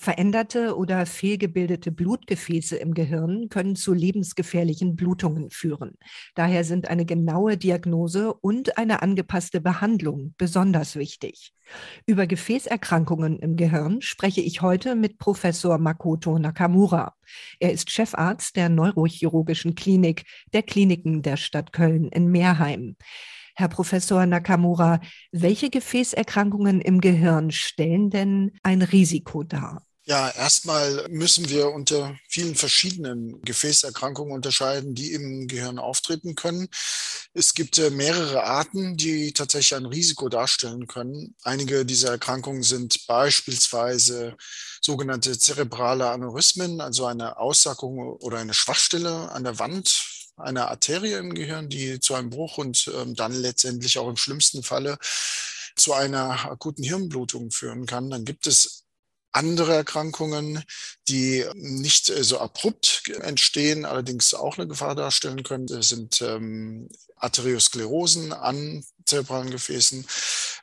Veränderte oder fehlgebildete Blutgefäße im Gehirn können zu lebensgefährlichen Blutungen führen. Daher sind eine genaue Diagnose und eine angepasste Behandlung besonders wichtig. Über Gefäßerkrankungen im Gehirn spreche ich heute mit Professor Makoto Nakamura. Er ist Chefarzt der Neurochirurgischen Klinik der Kliniken der Stadt Köln in Meerheim. Herr Professor Nakamura, welche Gefäßerkrankungen im Gehirn stellen denn ein Risiko dar? Ja, erstmal müssen wir unter vielen verschiedenen Gefäßerkrankungen unterscheiden, die im Gehirn auftreten können. Es gibt äh, mehrere Arten, die tatsächlich ein Risiko darstellen können. Einige dieser Erkrankungen sind beispielsweise sogenannte zerebrale Aneurysmen, also eine Aussackung oder eine Schwachstelle an der Wand einer Arterie im Gehirn, die zu einem Bruch und ähm, dann letztendlich auch im schlimmsten Falle zu einer akuten Hirnblutung führen kann. Dann gibt es andere Erkrankungen, die nicht äh, so abrupt entstehen, allerdings auch eine Gefahr darstellen können. Sind ähm, Arteriosklerosen an zerebralen Gefäßen.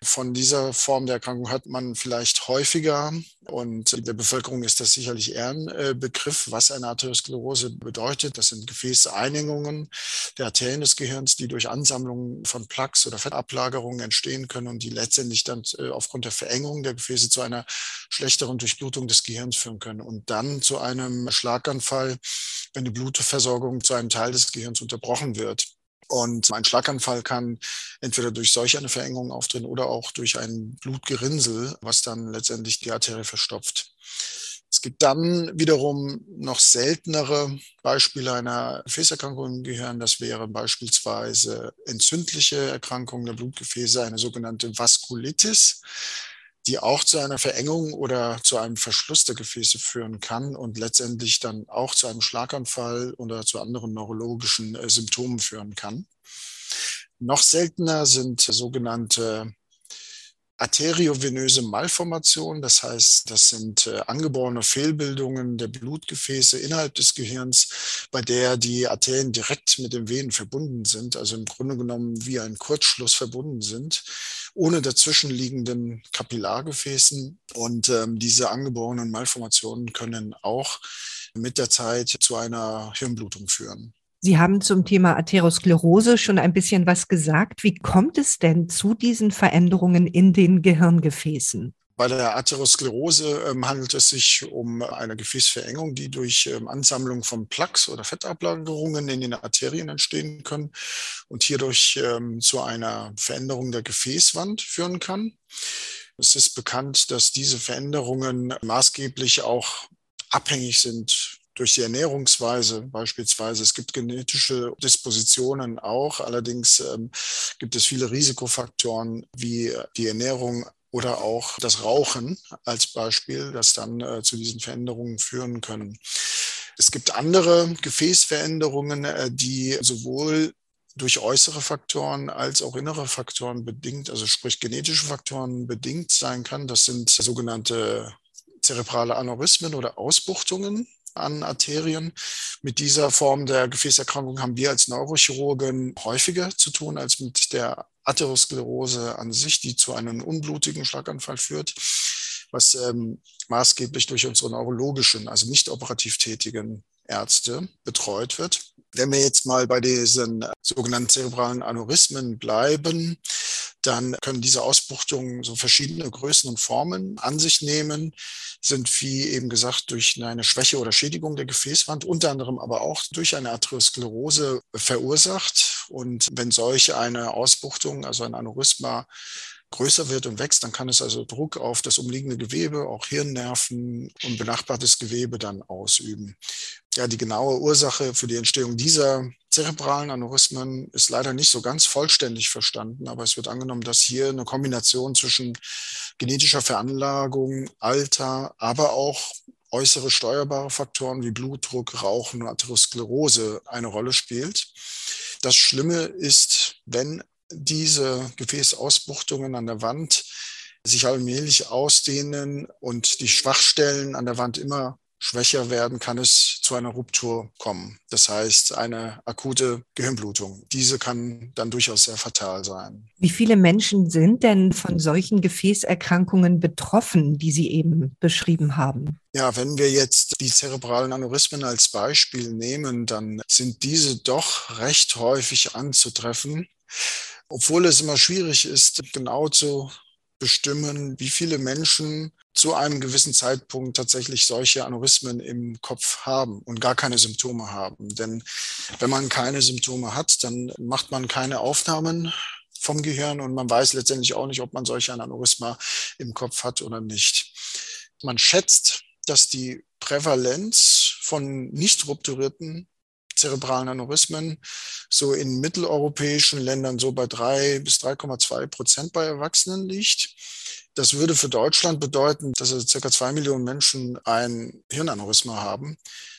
Von dieser Form der Erkrankung hat man vielleicht häufiger und der Bevölkerung ist das sicherlich eher ein äh, Begriff, was eine Arteriosklerose bedeutet. Das sind Gefäßeinengungen der Arterien des Gehirns, die durch Ansammlungen von Plaques oder Fettablagerungen entstehen können und die letztendlich dann äh, aufgrund der Verengung der Gefäße zu einer schlechteren Durchblutung des Gehirns führen können und dann zu einem Schlaganfall, wenn die Blutversorgung zu einem Teil des Gehirns unterbrochen wird. Und ein Schlaganfall kann entweder durch solch eine Verengung auftreten oder auch durch ein Blutgerinnsel, was dann letztendlich die Arterie verstopft. Es gibt dann wiederum noch seltenere Beispiele einer Gefäßerkrankung im Gehirn. Das wären beispielsweise entzündliche Erkrankungen der Blutgefäße, eine sogenannte Vaskulitis die auch zu einer Verengung oder zu einem Verschluss der Gefäße führen kann und letztendlich dann auch zu einem Schlaganfall oder zu anderen neurologischen äh, Symptomen führen kann. Noch seltener sind sogenannte arteriovenöse Malformationen, das heißt, das sind äh, angeborene Fehlbildungen der Blutgefäße innerhalb des Gehirns, bei der die Arterien direkt mit den Venen verbunden sind, also im Grunde genommen wie ein Kurzschluss verbunden sind, ohne dazwischenliegenden Kapillargefäßen. Und ähm, diese angeborenen Malformationen können auch mit der Zeit zu einer Hirnblutung führen. Sie haben zum Thema Atherosklerose schon ein bisschen was gesagt. Wie kommt es denn zu diesen Veränderungen in den Gehirngefäßen? Bei der Atherosklerose ähm, handelt es sich um eine Gefäßverengung, die durch ähm, Ansammlung von Plaques oder Fettablagerungen in den Arterien entstehen können und hierdurch ähm, zu einer Veränderung der Gefäßwand führen kann. Es ist bekannt, dass diese Veränderungen maßgeblich auch abhängig sind durch die Ernährungsweise beispielsweise. Es gibt genetische Dispositionen auch. Allerdings ähm, gibt es viele Risikofaktoren wie die Ernährung oder auch das Rauchen als Beispiel, das dann äh, zu diesen Veränderungen führen können. Es gibt andere Gefäßveränderungen, äh, die sowohl durch äußere Faktoren als auch innere Faktoren bedingt, also sprich genetische Faktoren bedingt sein kann. Das sind sogenannte zerebrale Aneurysmen oder Ausbuchtungen an Arterien. Mit dieser Form der Gefäßerkrankung haben wir als Neurochirurgen häufiger zu tun als mit der Atherosklerose an sich, die zu einem unblutigen Schlaganfall führt, was ähm, maßgeblich durch unsere neurologischen, also nicht operativ tätigen Ärzte betreut wird. Wenn wir jetzt mal bei diesen sogenannten zerebralen Aneurysmen bleiben, dann können diese Ausbuchtungen so verschiedene Größen und Formen an sich nehmen, sind wie eben gesagt durch eine Schwäche oder Schädigung der Gefäßwand, unter anderem aber auch durch eine Atherosklerose verursacht. Und wenn solch eine Ausbuchtung, also ein Aneurysma, größer wird und wächst, dann kann es also Druck auf das umliegende Gewebe, auch Hirnnerven und benachbartes Gewebe dann ausüben. Ja, die genaue Ursache für die Entstehung dieser zerebralen Aneurysmen ist leider nicht so ganz vollständig verstanden, aber es wird angenommen, dass hier eine Kombination zwischen genetischer Veranlagung, Alter, aber auch äußere steuerbare Faktoren wie Blutdruck, Rauchen und Atherosklerose eine Rolle spielt. Das Schlimme ist, wenn diese Gefäßausbuchtungen an der Wand sich allmählich ausdehnen und die Schwachstellen an der Wand immer schwächer werden, kann es zu einer Ruptur kommen. Das heißt, eine akute Gehirnblutung. Diese kann dann durchaus sehr fatal sein. Wie viele Menschen sind denn von solchen Gefäßerkrankungen betroffen, die Sie eben beschrieben haben? Ja, wenn wir jetzt die zerebralen Aneurysmen als Beispiel nehmen, dann sind diese doch recht häufig anzutreffen, obwohl es immer schwierig ist, genau zu bestimmen, wie viele Menschen zu einem gewissen Zeitpunkt tatsächlich solche Aneurysmen im Kopf haben und gar keine Symptome haben. Denn wenn man keine Symptome hat, dann macht man keine Aufnahmen vom Gehirn und man weiß letztendlich auch nicht, ob man solche Aneurysma im Kopf hat oder nicht. Man schätzt, dass die Prävalenz von nicht rupturierten zerebralen Aneurysmen so in mitteleuropäischen Ländern so bei drei bis 3,2 Prozent bei Erwachsenen liegt. Das würde für Deutschland bedeuten, dass also circa zwei Millionen Menschen ein Hirnaneurysma haben,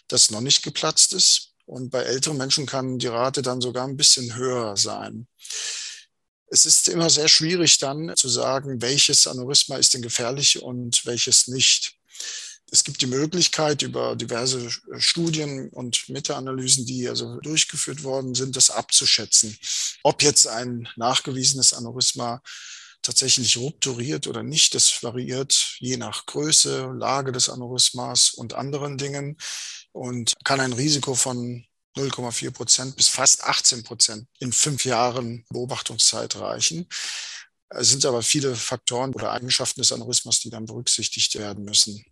das noch nicht geplatzt ist. Und bei älteren Menschen kann die Rate dann sogar ein bisschen höher sein. Es ist immer sehr schwierig dann zu sagen, welches Aneurysma ist denn gefährlich und welches nicht es gibt die Möglichkeit über diverse Studien und Meta-Analysen, die also durchgeführt worden sind, das abzuschätzen, ob jetzt ein nachgewiesenes Aneurysma tatsächlich rupturiert oder nicht. Das variiert je nach Größe, Lage des Aneurysmas und anderen Dingen und kann ein Risiko von 0,4 Prozent bis fast 18 Prozent in fünf Jahren Beobachtungszeit reichen. Es sind aber viele Faktoren oder Eigenschaften des Aneurysmas, die dann berücksichtigt werden müssen.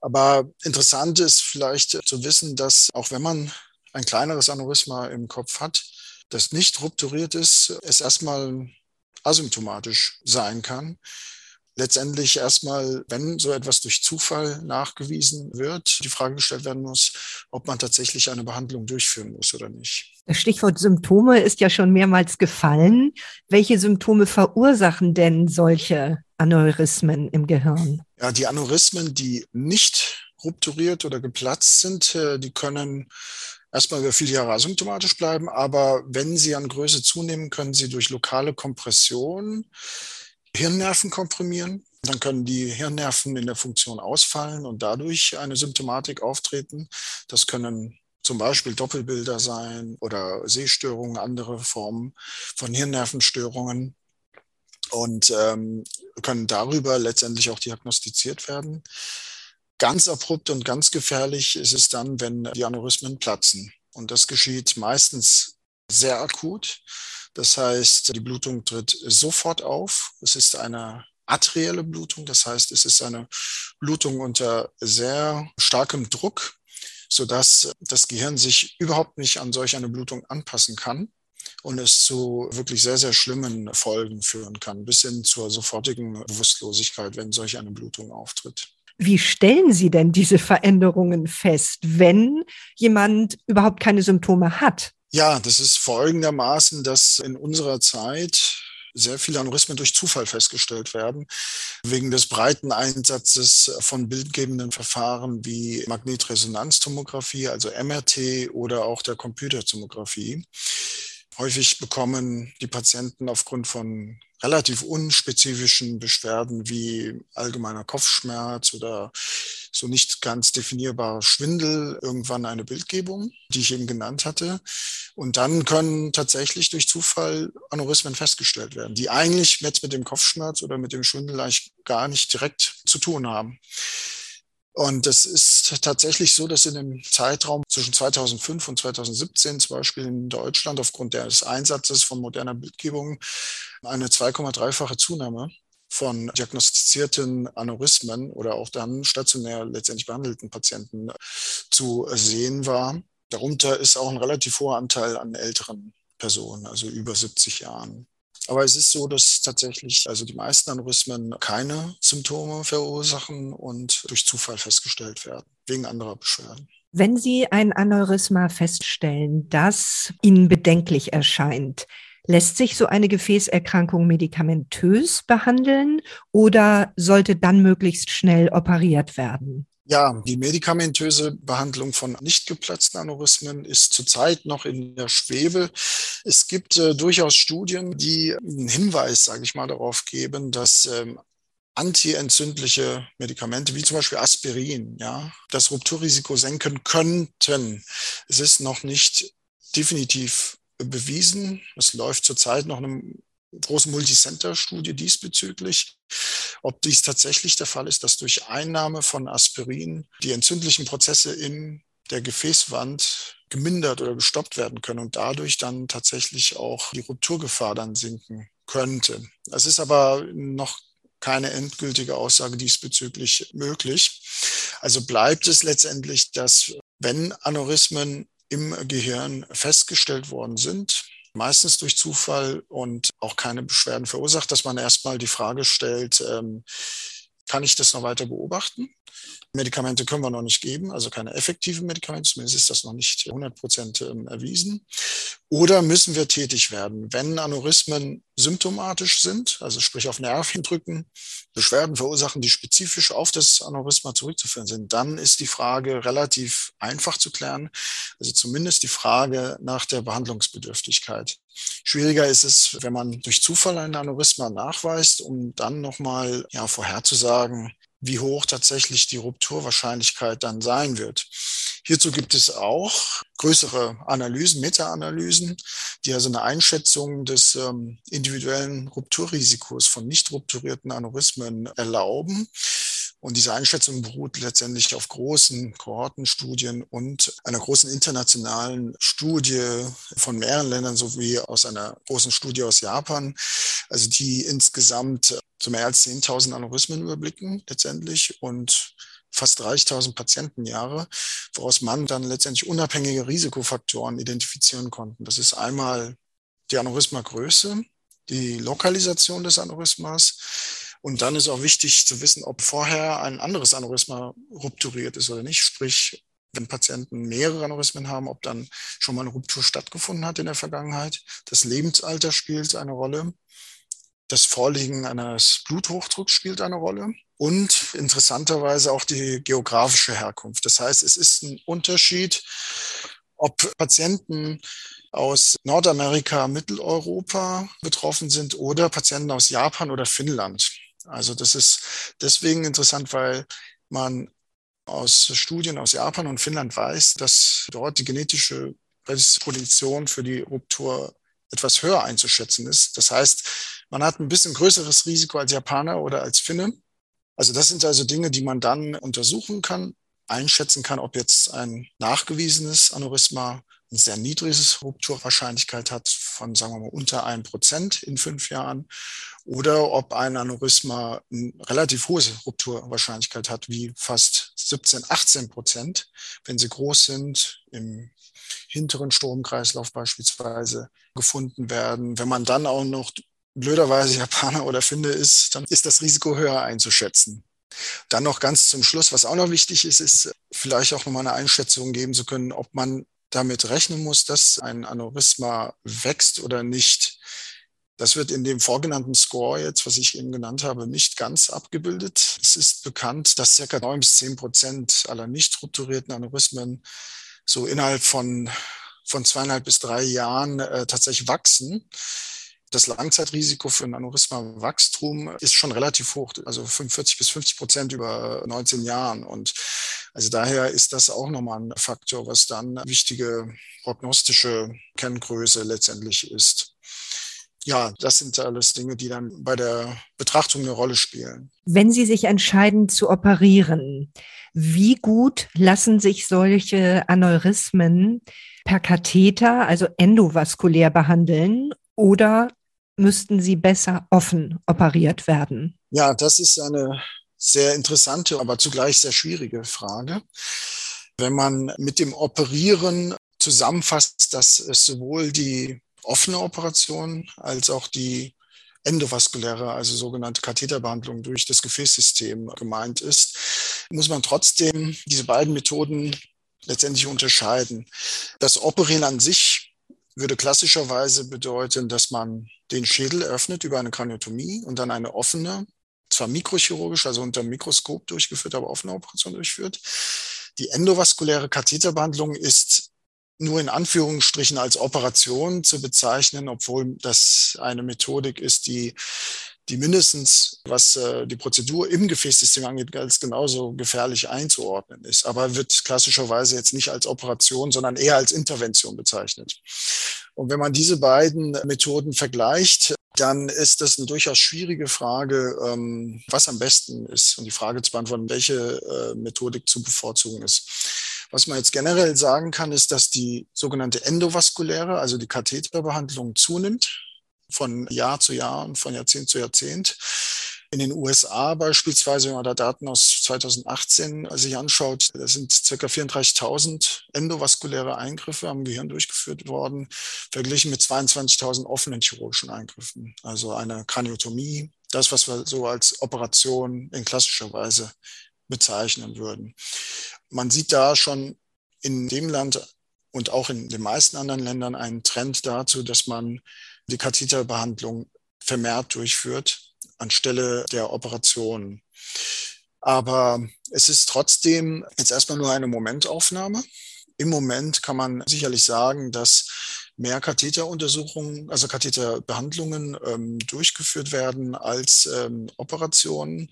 Aber interessant ist vielleicht zu wissen, dass auch wenn man ein kleineres Aneurysma im Kopf hat, das nicht rupturiert ist, es erstmal asymptomatisch sein kann. Letztendlich erstmal, wenn so etwas durch Zufall nachgewiesen wird, die Frage gestellt werden muss, ob man tatsächlich eine Behandlung durchführen muss oder nicht. Das Stichwort Symptome ist ja schon mehrmals gefallen. Welche Symptome verursachen denn solche Aneurysmen im Gehirn? Ja, die Aneurysmen, die nicht rupturiert oder geplatzt sind, äh, die können erstmal über viele Jahre asymptomatisch bleiben, aber wenn sie an Größe zunehmen, können sie durch lokale Kompression Hirnnerven komprimieren. Dann können die Hirnnerven in der Funktion ausfallen und dadurch eine Symptomatik auftreten. Das können zum Beispiel Doppelbilder sein oder Sehstörungen, andere Formen von Hirnnervenstörungen und ähm, können darüber letztendlich auch diagnostiziert werden. Ganz abrupt und ganz gefährlich ist es dann, wenn die Aneurysmen platzen. Und das geschieht meistens sehr akut. Das heißt, die Blutung tritt sofort auf. Es ist eine arterielle Blutung, das heißt, es ist eine Blutung unter sehr starkem Druck, sodass das Gehirn sich überhaupt nicht an solch eine Blutung anpassen kann und es zu wirklich sehr, sehr schlimmen Folgen führen kann, bis hin zur sofortigen Bewusstlosigkeit, wenn solch eine Blutung auftritt. Wie stellen Sie denn diese Veränderungen fest, wenn jemand überhaupt keine Symptome hat? Ja, das ist folgendermaßen, dass in unserer Zeit sehr viele Aneurysmen durch Zufall festgestellt werden, wegen des breiten Einsatzes von bildgebenden Verfahren wie Magnetresonanztomographie, also MRT oder auch der Computertomographie. Häufig bekommen die Patienten aufgrund von relativ unspezifischen Beschwerden wie allgemeiner Kopfschmerz oder so nicht ganz definierbarer Schwindel irgendwann eine Bildgebung, die ich eben genannt hatte. Und dann können tatsächlich durch Zufall Aneurysmen festgestellt werden, die eigentlich jetzt mit dem Kopfschmerz oder mit dem Schwindel eigentlich gar nicht direkt zu tun haben. Und es ist tatsächlich so, dass in dem Zeitraum zwischen 2005 und 2017 zum Beispiel in Deutschland aufgrund des Einsatzes von moderner Bildgebung eine 2,3-fache Zunahme von diagnostizierten Aneurysmen oder auch dann stationär letztendlich behandelten Patienten zu sehen war. Darunter ist auch ein relativ hoher Anteil an älteren Personen, also über 70 Jahren. Aber es ist so, dass tatsächlich also die meisten Aneurysmen keine Symptome verursachen und durch Zufall festgestellt werden, wegen anderer Beschwerden. Wenn Sie ein Aneurysma feststellen, das Ihnen bedenklich erscheint, lässt sich so eine Gefäßerkrankung medikamentös behandeln oder sollte dann möglichst schnell operiert werden? Ja, die medikamentöse Behandlung von nicht geplatzten Aneurysmen ist zurzeit noch in der Schwebe. Es gibt äh, durchaus Studien, die einen Hinweis, sage ich mal, darauf geben, dass ähm, antientzündliche Medikamente, wie zum Beispiel Aspirin, ja, das Rupturrisiko senken könnten. Es ist noch nicht definitiv bewiesen. Es läuft zurzeit noch eine große Multicenter-Studie diesbezüglich, ob dies tatsächlich der Fall ist, dass durch Einnahme von Aspirin die entzündlichen Prozesse in der Gefäßwand gemindert oder gestoppt werden können und dadurch dann tatsächlich auch die Rupturgefahr dann sinken könnte. Es ist aber noch keine endgültige Aussage diesbezüglich möglich. Also bleibt es letztendlich, dass wenn Aneurysmen im Gehirn festgestellt worden sind, meistens durch Zufall und auch keine Beschwerden verursacht, dass man erstmal die Frage stellt, ähm, kann ich das noch weiter beobachten? Medikamente können wir noch nicht geben, also keine effektiven Medikamente, zumindest ist das noch nicht 100 Prozent ähm, erwiesen. Oder müssen wir tätig werden, wenn Aneurysmen symptomatisch sind, also sprich auf Nerven drücken, Beschwerden verursachen, die spezifisch auf das Aneurysma zurückzuführen sind, dann ist die Frage relativ einfach zu klären, also zumindest die Frage nach der Behandlungsbedürftigkeit. Schwieriger ist es, wenn man durch Zufall ein Aneurysma nachweist, um dann nochmal ja, vorherzusagen, wie hoch tatsächlich die Rupturwahrscheinlichkeit dann sein wird. Hierzu gibt es auch größere Analysen, Meta-Analysen, die also eine Einschätzung des ähm, individuellen Rupturrisikos von nicht rupturierten Aneurysmen erlauben. Und diese Einschätzung beruht letztendlich auf großen Kohortenstudien und einer großen internationalen Studie von mehreren Ländern sowie aus einer großen Studie aus Japan, also die insgesamt so mehr als 10.000 Aneurysmen überblicken letztendlich und fast 30.000 Patientenjahre, woraus man dann letztendlich unabhängige Risikofaktoren identifizieren konnte. Das ist einmal die Aneurysmagröße, die Lokalisation des Aneurysmas, und dann ist auch wichtig zu wissen, ob vorher ein anderes Aneurysma rupturiert ist oder nicht. Sprich, wenn Patienten mehrere Aneurysmen haben, ob dann schon mal eine Ruptur stattgefunden hat in der Vergangenheit. Das Lebensalter spielt eine Rolle. Das Vorliegen eines Bluthochdrucks spielt eine Rolle. Und interessanterweise auch die geografische Herkunft. Das heißt, es ist ein Unterschied, ob Patienten aus Nordamerika, Mitteleuropa betroffen sind oder Patienten aus Japan oder Finnland. Also das ist deswegen interessant, weil man aus Studien aus Japan und Finnland weiß, dass dort die genetische Prädisposition für die Ruptur etwas höher einzuschätzen ist. Das heißt, man hat ein bisschen größeres Risiko als Japaner oder als Finne. Also das sind also Dinge, die man dann untersuchen kann, einschätzen kann, ob jetzt ein nachgewiesenes Aneurysma eine sehr niedriges Rupturwahrscheinlichkeit hat von, sagen wir mal, unter einem Prozent in fünf Jahren oder ob ein Aneurysma eine relativ hohe Rupturwahrscheinlichkeit hat, wie fast 17, 18 Prozent, wenn sie groß sind, im hinteren Stromkreislauf beispielsweise gefunden werden. Wenn man dann auch noch blöderweise Japaner oder Finde ist, dann ist das Risiko höher einzuschätzen. Dann noch ganz zum Schluss, was auch noch wichtig ist, ist vielleicht auch nochmal eine Einschätzung geben zu können, ob man damit rechnen muss, dass ein Aneurysma wächst oder nicht. Das wird in dem vorgenannten Score jetzt, was ich eben genannt habe, nicht ganz abgebildet. Es ist bekannt, dass circa neun bis zehn Prozent aller nicht rupturierten Aneurysmen so innerhalb von, von zweieinhalb bis drei Jahren äh, tatsächlich wachsen das Langzeitrisiko für ein Aneurysma-Wachstum ist schon relativ hoch, also 45 bis 50 Prozent über 19 Jahren. Und also daher ist das auch nochmal ein Faktor, was dann wichtige prognostische Kenngröße letztendlich ist. Ja, das sind alles Dinge, die dann bei der Betrachtung eine Rolle spielen. Wenn Sie sich entscheiden zu operieren, wie gut lassen sich solche Aneurysmen per Katheter, also endovaskulär behandeln oder müssten sie besser offen operiert werden? Ja, das ist eine sehr interessante, aber zugleich sehr schwierige Frage. Wenn man mit dem Operieren zusammenfasst, dass es sowohl die offene Operation als auch die endovaskuläre, also sogenannte Katheterbehandlung durch das Gefäßsystem gemeint ist, muss man trotzdem diese beiden Methoden letztendlich unterscheiden. Das Operieren an sich würde klassischerweise bedeuten, dass man den Schädel öffnet über eine Kraniotomie und dann eine offene, zwar mikrochirurgisch, also unter dem Mikroskop durchgeführt, aber offene Operation durchführt. Die endovaskuläre Katheterbehandlung ist nur in Anführungsstrichen als Operation zu bezeichnen, obwohl das eine Methodik ist, die die mindestens, was äh, die Prozedur im Gefäßsystem angeht, als genauso gefährlich einzuordnen ist, aber wird klassischerweise jetzt nicht als Operation, sondern eher als Intervention bezeichnet. Und wenn man diese beiden Methoden vergleicht, dann ist das eine durchaus schwierige Frage, ähm, was am besten ist und die Frage zu beantworten, welche äh, Methodik zu bevorzugen ist. Was man jetzt generell sagen kann, ist, dass die sogenannte endovaskuläre, also die Katheterbehandlung zunimmt von Jahr zu Jahr und von Jahrzehnt zu Jahrzehnt. In den USA beispielsweise, wenn man da Daten aus 2018 sich anschaut, da sind circa 34.000 endovaskuläre Eingriffe am Gehirn durchgeführt worden, verglichen mit 22.000 offenen chirurgischen Eingriffen. Also eine Kraniotomie, das, was wir so als Operation in klassischer Weise bezeichnen würden. Man sieht da schon in dem Land und auch in den meisten anderen Ländern einen Trend dazu, dass man die Katheterbehandlung vermehrt durchführt anstelle der Operation. Aber es ist trotzdem jetzt erstmal nur eine Momentaufnahme. Im Moment kann man sicherlich sagen, dass mehr Katheteruntersuchungen, also Katheterbehandlungen ähm, durchgeführt werden als ähm, Operationen.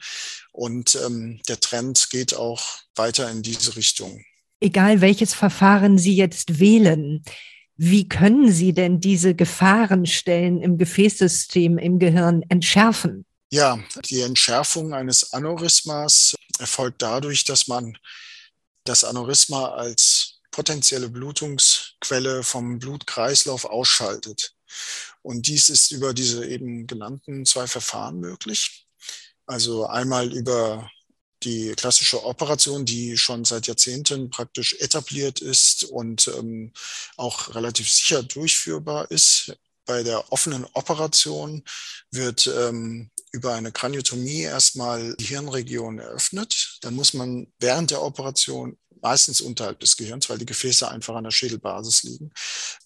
Und ähm, der Trend geht auch weiter in diese Richtung. Egal welches Verfahren Sie jetzt wählen, wie können Sie denn diese Gefahrenstellen im Gefäßsystem, im Gehirn entschärfen? Ja, die Entschärfung eines Aneurysmas erfolgt dadurch, dass man das Aneurysma als potenzielle Blutungsquelle vom Blutkreislauf ausschaltet. Und dies ist über diese eben genannten zwei Verfahren möglich. Also einmal über die klassische Operation, die schon seit Jahrzehnten praktisch etabliert ist und ähm, auch relativ sicher durchführbar ist. Bei der offenen Operation wird ähm, über eine Kraniotomie erstmal die Hirnregion eröffnet. Dann muss man während der Operation meistens unterhalb des Gehirns, weil die Gefäße einfach an der Schädelbasis liegen,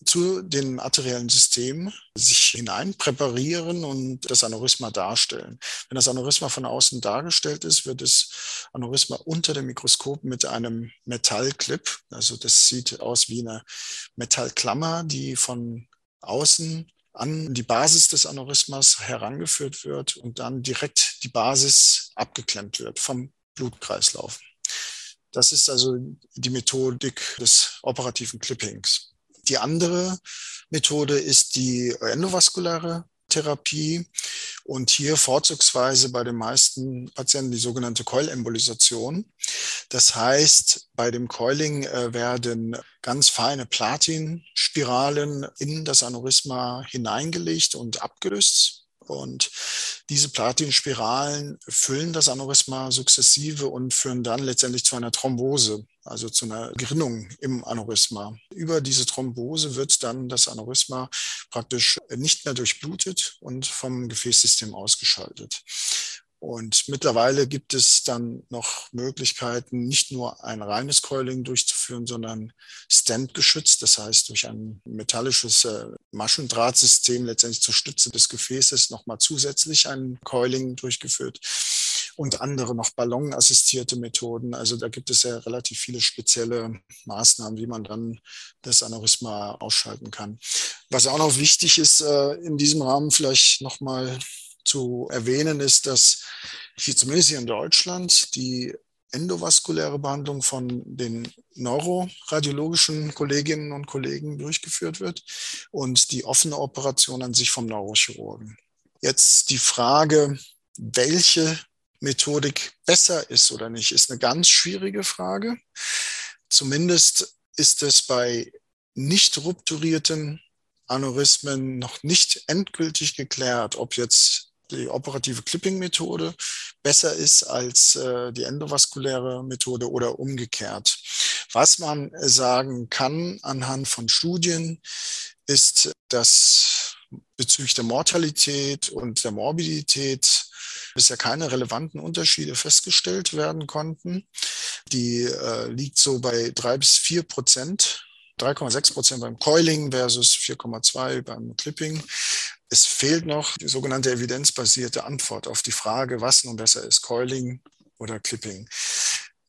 zu den arteriellen Systemen sich hinein präparieren und das Aneurysma darstellen. Wenn das Aneurysma von außen dargestellt ist, wird das Aneurysma unter dem Mikroskop mit einem Metallclip, also das sieht aus wie eine Metallklammer, die von außen an die Basis des Aneurysmas herangeführt wird und dann direkt die Basis abgeklemmt wird vom Blutkreislauf. Das ist also die Methodik des operativen Clippings. Die andere Methode ist die endovaskuläre Therapie und hier vorzugsweise bei den meisten Patienten die sogenannte Coil-Embolisation. Das heißt, bei dem Coiling äh, werden ganz feine Platinspiralen in das Aneurysma hineingelegt und abgelöst und diese Platinspiralen füllen das Aneurysma sukzessive und führen dann letztendlich zu einer Thrombose, also zu einer Gerinnung im Aneurysma. Über diese Thrombose wird dann das Aneurysma praktisch nicht mehr durchblutet und vom Gefäßsystem ausgeschaltet. Und mittlerweile gibt es dann noch Möglichkeiten, nicht nur ein reines Coiling durchzuführen, sondern Stent geschützt, das heißt durch ein metallisches äh, Maschendrahtsystem letztendlich zur Stütze des Gefäßes nochmal zusätzlich ein Coiling durchgeführt und andere noch ballonassistierte Methoden. Also da gibt es ja relativ viele spezielle Maßnahmen, wie man dann das Aneurysma ausschalten kann. Was auch noch wichtig ist, äh, in diesem Rahmen vielleicht nochmal zu erwähnen ist, dass hier zumindest hier in Deutschland die endovaskuläre Behandlung von den neuroradiologischen Kolleginnen und Kollegen durchgeführt wird und die offene Operation an sich vom Neurochirurgen. Jetzt die Frage, welche Methodik besser ist oder nicht, ist eine ganz schwierige Frage. Zumindest ist es bei nicht rupturierten Aneurysmen noch nicht endgültig geklärt, ob jetzt die operative Clipping-Methode besser ist als äh, die endovaskuläre Methode oder umgekehrt. Was man sagen kann anhand von Studien ist, dass bezüglich der Mortalität und der Morbidität bisher keine relevanten Unterschiede festgestellt werden konnten. Die äh, liegt so bei drei bis vier Prozent 3,6 Prozent beim Coiling versus 4,2 beim Clipping. Es fehlt noch die sogenannte evidenzbasierte Antwort auf die Frage, was nun besser ist, Coiling oder Clipping.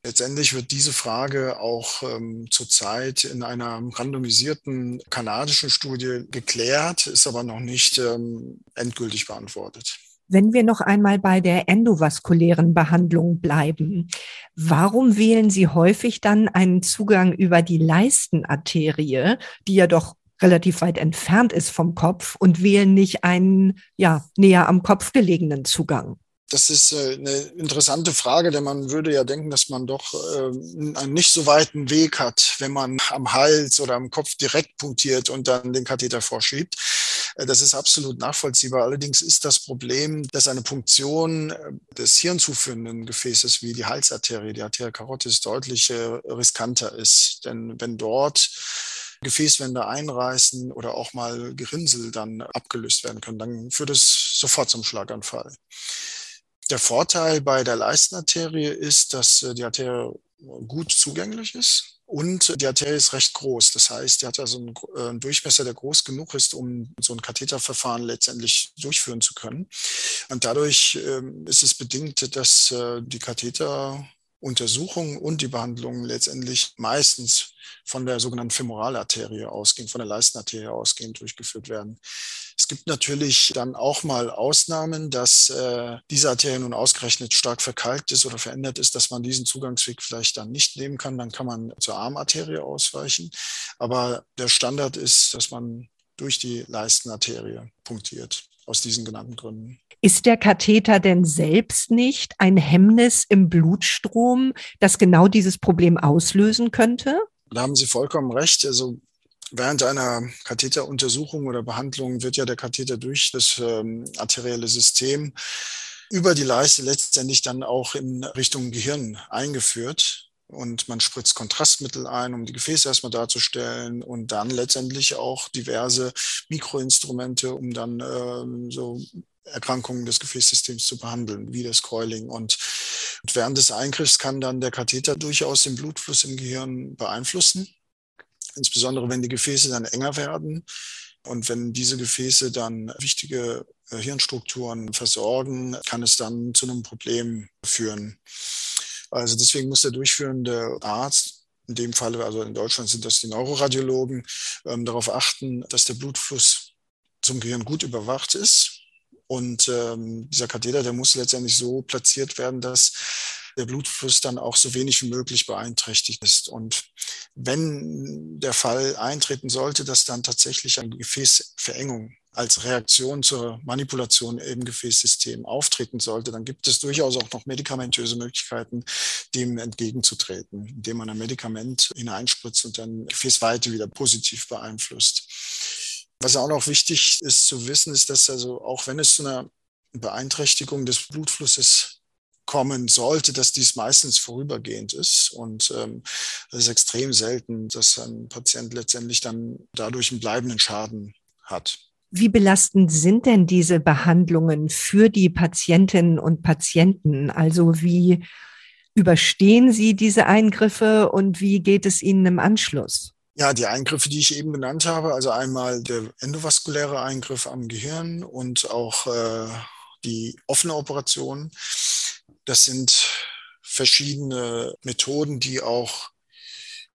Letztendlich wird diese Frage auch ähm, zurzeit in einer randomisierten kanadischen Studie geklärt, ist aber noch nicht ähm, endgültig beantwortet. Wenn wir noch einmal bei der endovaskulären Behandlung bleiben, warum wählen Sie häufig dann einen Zugang über die Leistenarterie, die ja doch relativ weit entfernt ist vom Kopf und wählen nicht einen ja näher am Kopf gelegenen Zugang? Das ist äh, eine interessante Frage, denn man würde ja denken, dass man doch ähm, einen nicht so weiten Weg hat, wenn man am Hals oder am Kopf direkt punktiert und dann den Katheter vorschiebt. Äh, das ist absolut nachvollziehbar. Allerdings ist das Problem, dass eine Punktion äh, des hirnzuführenden Gefäßes wie die Halsarterie, die Arteria carotis, deutlich riskanter ist. Denn wenn dort Gefäßwände einreißen oder auch mal Gerinnsel dann abgelöst werden können, dann führt es sofort zum Schlaganfall. Der Vorteil bei der Leistenarterie ist, dass äh, die Arterie gut zugänglich ist und die Arterie ist recht groß. Das heißt, die hat also äh, einen Durchmesser, der groß genug ist, um so ein Katheterverfahren letztendlich durchführen zu können. Und dadurch ähm, ist es bedingt, dass äh, die Katheteruntersuchung und die Behandlung letztendlich meistens von der sogenannten Femoralarterie ausgehend, von der Leistenarterie ausgehend durchgeführt werden. Es gibt natürlich dann auch mal Ausnahmen, dass äh, diese Arterie nun ausgerechnet stark verkalkt ist oder verändert ist, dass man diesen Zugangsweg vielleicht dann nicht nehmen kann. Dann kann man zur Armarterie ausweichen. Aber der Standard ist, dass man durch die Leistenarterie punktiert, aus diesen genannten Gründen. Ist der Katheter denn selbst nicht ein Hemmnis im Blutstrom, das genau dieses Problem auslösen könnte? Da haben Sie vollkommen recht. Also während einer Katheteruntersuchung oder Behandlung wird ja der Katheter durch das ähm, arterielle System über die Leiste letztendlich dann auch in Richtung Gehirn eingeführt. Und man spritzt Kontrastmittel ein, um die Gefäße erstmal darzustellen und dann letztendlich auch diverse Mikroinstrumente, um dann ähm, so Erkrankungen des Gefäßsystems zu behandeln, wie das Coiling. Und während des Eingriffs kann dann der Katheter durchaus den Blutfluss im Gehirn beeinflussen, insbesondere wenn die Gefäße dann enger werden. Und wenn diese Gefäße dann wichtige äh, Hirnstrukturen versorgen, kann es dann zu einem Problem führen. Also deswegen muss der durchführende Arzt in dem Fall, also in Deutschland sind das die Neuroradiologen, ähm, darauf achten, dass der Blutfluss zum Gehirn gut überwacht ist und ähm, dieser Katheter, der muss letztendlich so platziert werden, dass der Blutfluss dann auch so wenig wie möglich beeinträchtigt ist. Und wenn der Fall eintreten sollte, dass dann tatsächlich eine Gefäßverengung als Reaktion zur Manipulation im Gefäßsystem auftreten sollte, dann gibt es durchaus auch noch medikamentöse Möglichkeiten, dem entgegenzutreten, indem man ein Medikament hineinspritzt und dann Gefäßweite wieder positiv beeinflusst. Was auch noch wichtig ist zu wissen, ist, dass also auch wenn es zu einer Beeinträchtigung des Blutflusses kommen sollte, dass dies meistens vorübergehend ist. Und ähm, es ist extrem selten, dass ein Patient letztendlich dann dadurch einen bleibenden Schaden hat. Wie belastend sind denn diese Behandlungen für die Patientinnen und Patienten? Also wie überstehen sie diese Eingriffe und wie geht es ihnen im Anschluss? Ja, die Eingriffe, die ich eben genannt habe, also einmal der endovaskuläre Eingriff am Gehirn und auch äh, die offene Operation, das sind verschiedene Methoden, die auch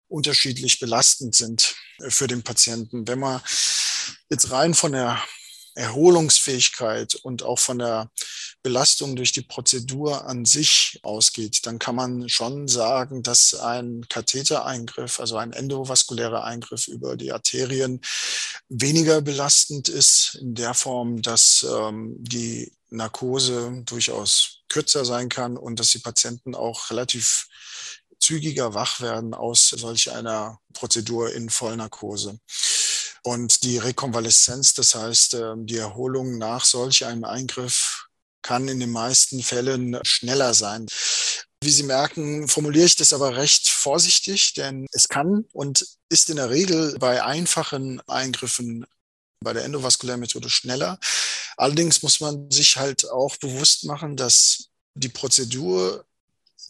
unterschiedlich belastend sind für den Patienten. Wenn man jetzt rein von der Erholungsfähigkeit und auch von der Belastung durch die Prozedur an sich ausgeht, dann kann man schon sagen, dass ein Kathetereingriff, also ein endovaskulärer Eingriff über die Arterien weniger belastend ist, in der Form, dass ähm, die Narkose durchaus kürzer sein kann und dass die Patienten auch relativ zügiger wach werden aus solch einer Prozedur in Vollnarkose. Und die Rekonvaleszenz, das heißt ähm, die Erholung nach solch einem Eingriff, kann in den meisten Fällen schneller sein. Wie Sie merken, formuliere ich das aber recht vorsichtig, denn es kann und ist in der Regel bei einfachen Eingriffen bei der endovaskulären Methode schneller. Allerdings muss man sich halt auch bewusst machen, dass die Prozedur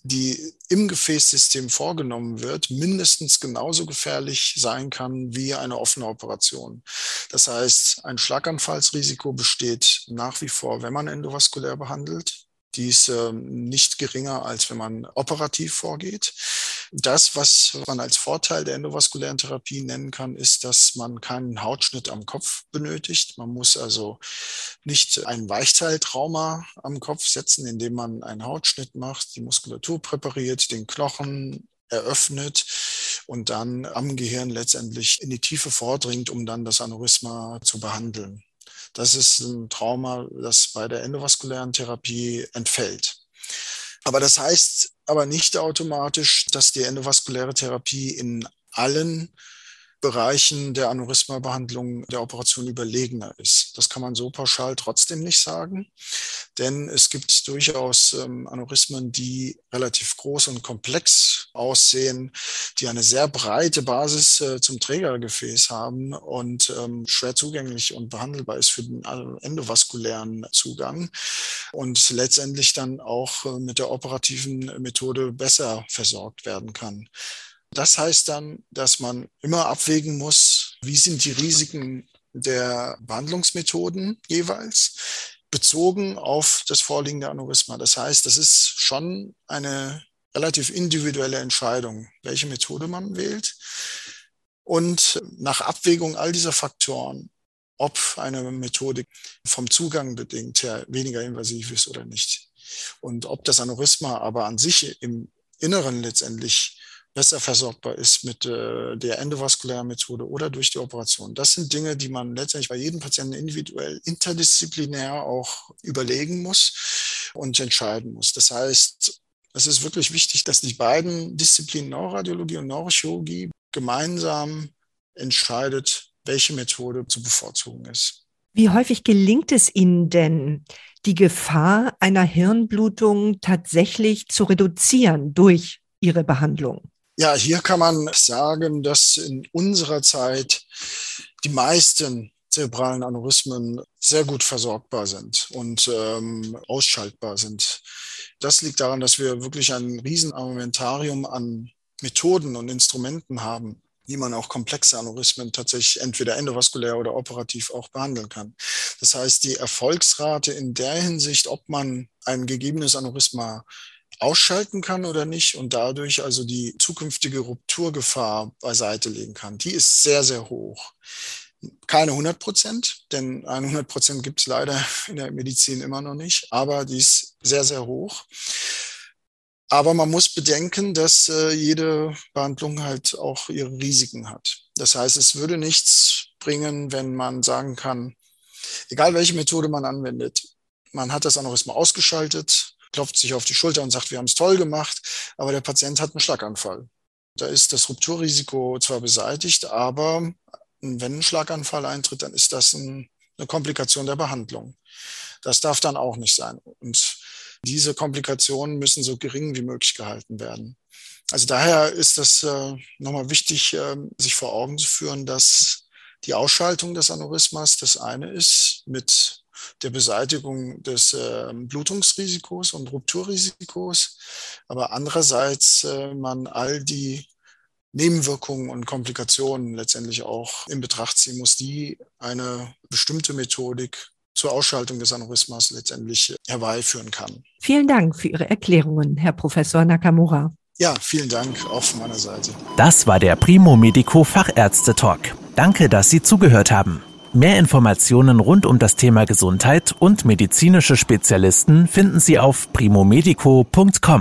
die im Gefäßsystem vorgenommen wird, mindestens genauso gefährlich sein kann wie eine offene Operation. Das heißt, ein Schlaganfallsrisiko besteht nach wie vor, wenn man endovaskulär behandelt. Die ist äh, nicht geringer, als wenn man operativ vorgeht. Das, was man als Vorteil der endovaskulären Therapie nennen kann, ist, dass man keinen Hautschnitt am Kopf benötigt. Man muss also nicht ein Weichteiltrauma am Kopf setzen, indem man einen Hautschnitt macht, die Muskulatur präpariert, den Knochen eröffnet und dann am Gehirn letztendlich in die Tiefe vordringt, um dann das Aneurysma zu behandeln. Das ist ein Trauma, das bei der endovaskulären Therapie entfällt. Aber das heißt aber nicht automatisch, dass die endovaskuläre Therapie in allen Bereichen der Aneurysma-Behandlung der Operation überlegener ist. Das kann man so pauschal trotzdem nicht sagen, denn es gibt durchaus ähm, Aneurysmen, die relativ groß und komplex aussehen, die eine sehr breite Basis äh, zum Trägergefäß haben und ähm, schwer zugänglich und behandelbar ist für den endovaskulären Zugang und letztendlich dann auch äh, mit der operativen Methode besser versorgt werden kann. Das heißt dann, dass man immer abwägen muss, wie sind die Risiken der Behandlungsmethoden jeweils bezogen auf das vorliegende Aneurysma. Das heißt, das ist schon eine relativ individuelle Entscheidung, welche Methode man wählt. Und nach Abwägung all dieser Faktoren, ob eine Methode vom Zugang bedingt her weniger invasiv ist oder nicht. Und ob das Aneurysma aber an sich im Inneren letztendlich besser versorgbar ist mit äh, der endovaskulären Methode oder durch die Operation. Das sind Dinge, die man letztendlich bei jedem Patienten individuell, interdisziplinär auch überlegen muss und entscheiden muss. Das heißt, es ist wirklich wichtig, dass die beiden Disziplinen Neuroradiologie und Neurochirurgie gemeinsam entscheidet, welche Methode zu bevorzugen ist. Wie häufig gelingt es Ihnen denn, die Gefahr einer Hirnblutung tatsächlich zu reduzieren durch Ihre Behandlung? Ja, hier kann man sagen, dass in unserer Zeit die meisten zerebralen Aneurysmen sehr gut versorgbar sind und ähm, ausschaltbar sind. Das liegt daran, dass wir wirklich ein Riesenarmamentarium an Methoden und Instrumenten haben, wie man auch komplexe Aneurysmen tatsächlich entweder endovaskulär oder operativ auch behandeln kann. Das heißt, die Erfolgsrate in der Hinsicht, ob man ein gegebenes Aneurysma ausschalten kann oder nicht und dadurch also die zukünftige Rupturgefahr beiseite legen kann. Die ist sehr, sehr hoch. Keine 100 Prozent, denn 100 Prozent gibt es leider in der Medizin immer noch nicht, aber die ist sehr, sehr hoch. Aber man muss bedenken, dass äh, jede Behandlung halt auch ihre Risiken hat. Das heißt, es würde nichts bringen, wenn man sagen kann, egal welche Methode man anwendet, man hat das Aneurysma ausgeschaltet, klopft sich auf die Schulter und sagt, wir haben es toll gemacht, aber der Patient hat einen Schlaganfall. Da ist das Rupturrisiko zwar beseitigt, aber wenn ein Schlaganfall eintritt, dann ist das ein, eine Komplikation der Behandlung. Das darf dann auch nicht sein. Und diese Komplikationen müssen so gering wie möglich gehalten werden. Also daher ist das äh, nochmal wichtig, äh, sich vor Augen zu führen, dass die Ausschaltung des Aneurysmas das eine ist mit der Beseitigung des äh, Blutungsrisikos und Rupturrisikos, aber andererseits äh, man all die Nebenwirkungen und Komplikationen letztendlich auch in Betracht ziehen muss, die eine bestimmte Methodik zur Ausschaltung des Aneurysmas letztendlich herbeiführen kann. Vielen Dank für Ihre Erklärungen, Herr Professor Nakamura. Ja, vielen Dank auch von meiner Seite. Das war der Primo Medico Fachärzte Talk. Danke, dass Sie zugehört haben. Mehr Informationen rund um das Thema Gesundheit und medizinische Spezialisten finden Sie auf primomedico.com.